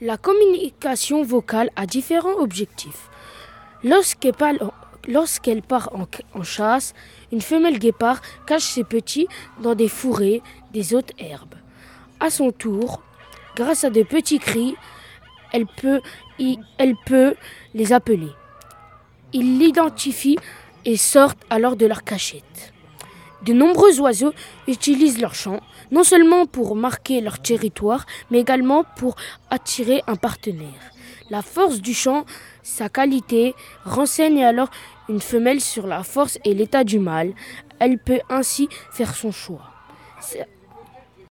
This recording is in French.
La communication vocale a différents objectifs. Lorsqu'elle part, en, chasse, une femelle guépard cache ses petits dans des fourrés, des hautes herbes. À son tour, grâce à de petits cris, elle peut, elle peut les appeler. Ils l'identifient et sortent alors de leur cachette. De nombreux oiseaux utilisent leur chant, non seulement pour marquer leur territoire, mais également pour attirer un partenaire. La force du chant, sa qualité, renseigne alors une femelle sur la force et l'état du mâle. Elle peut ainsi faire son choix.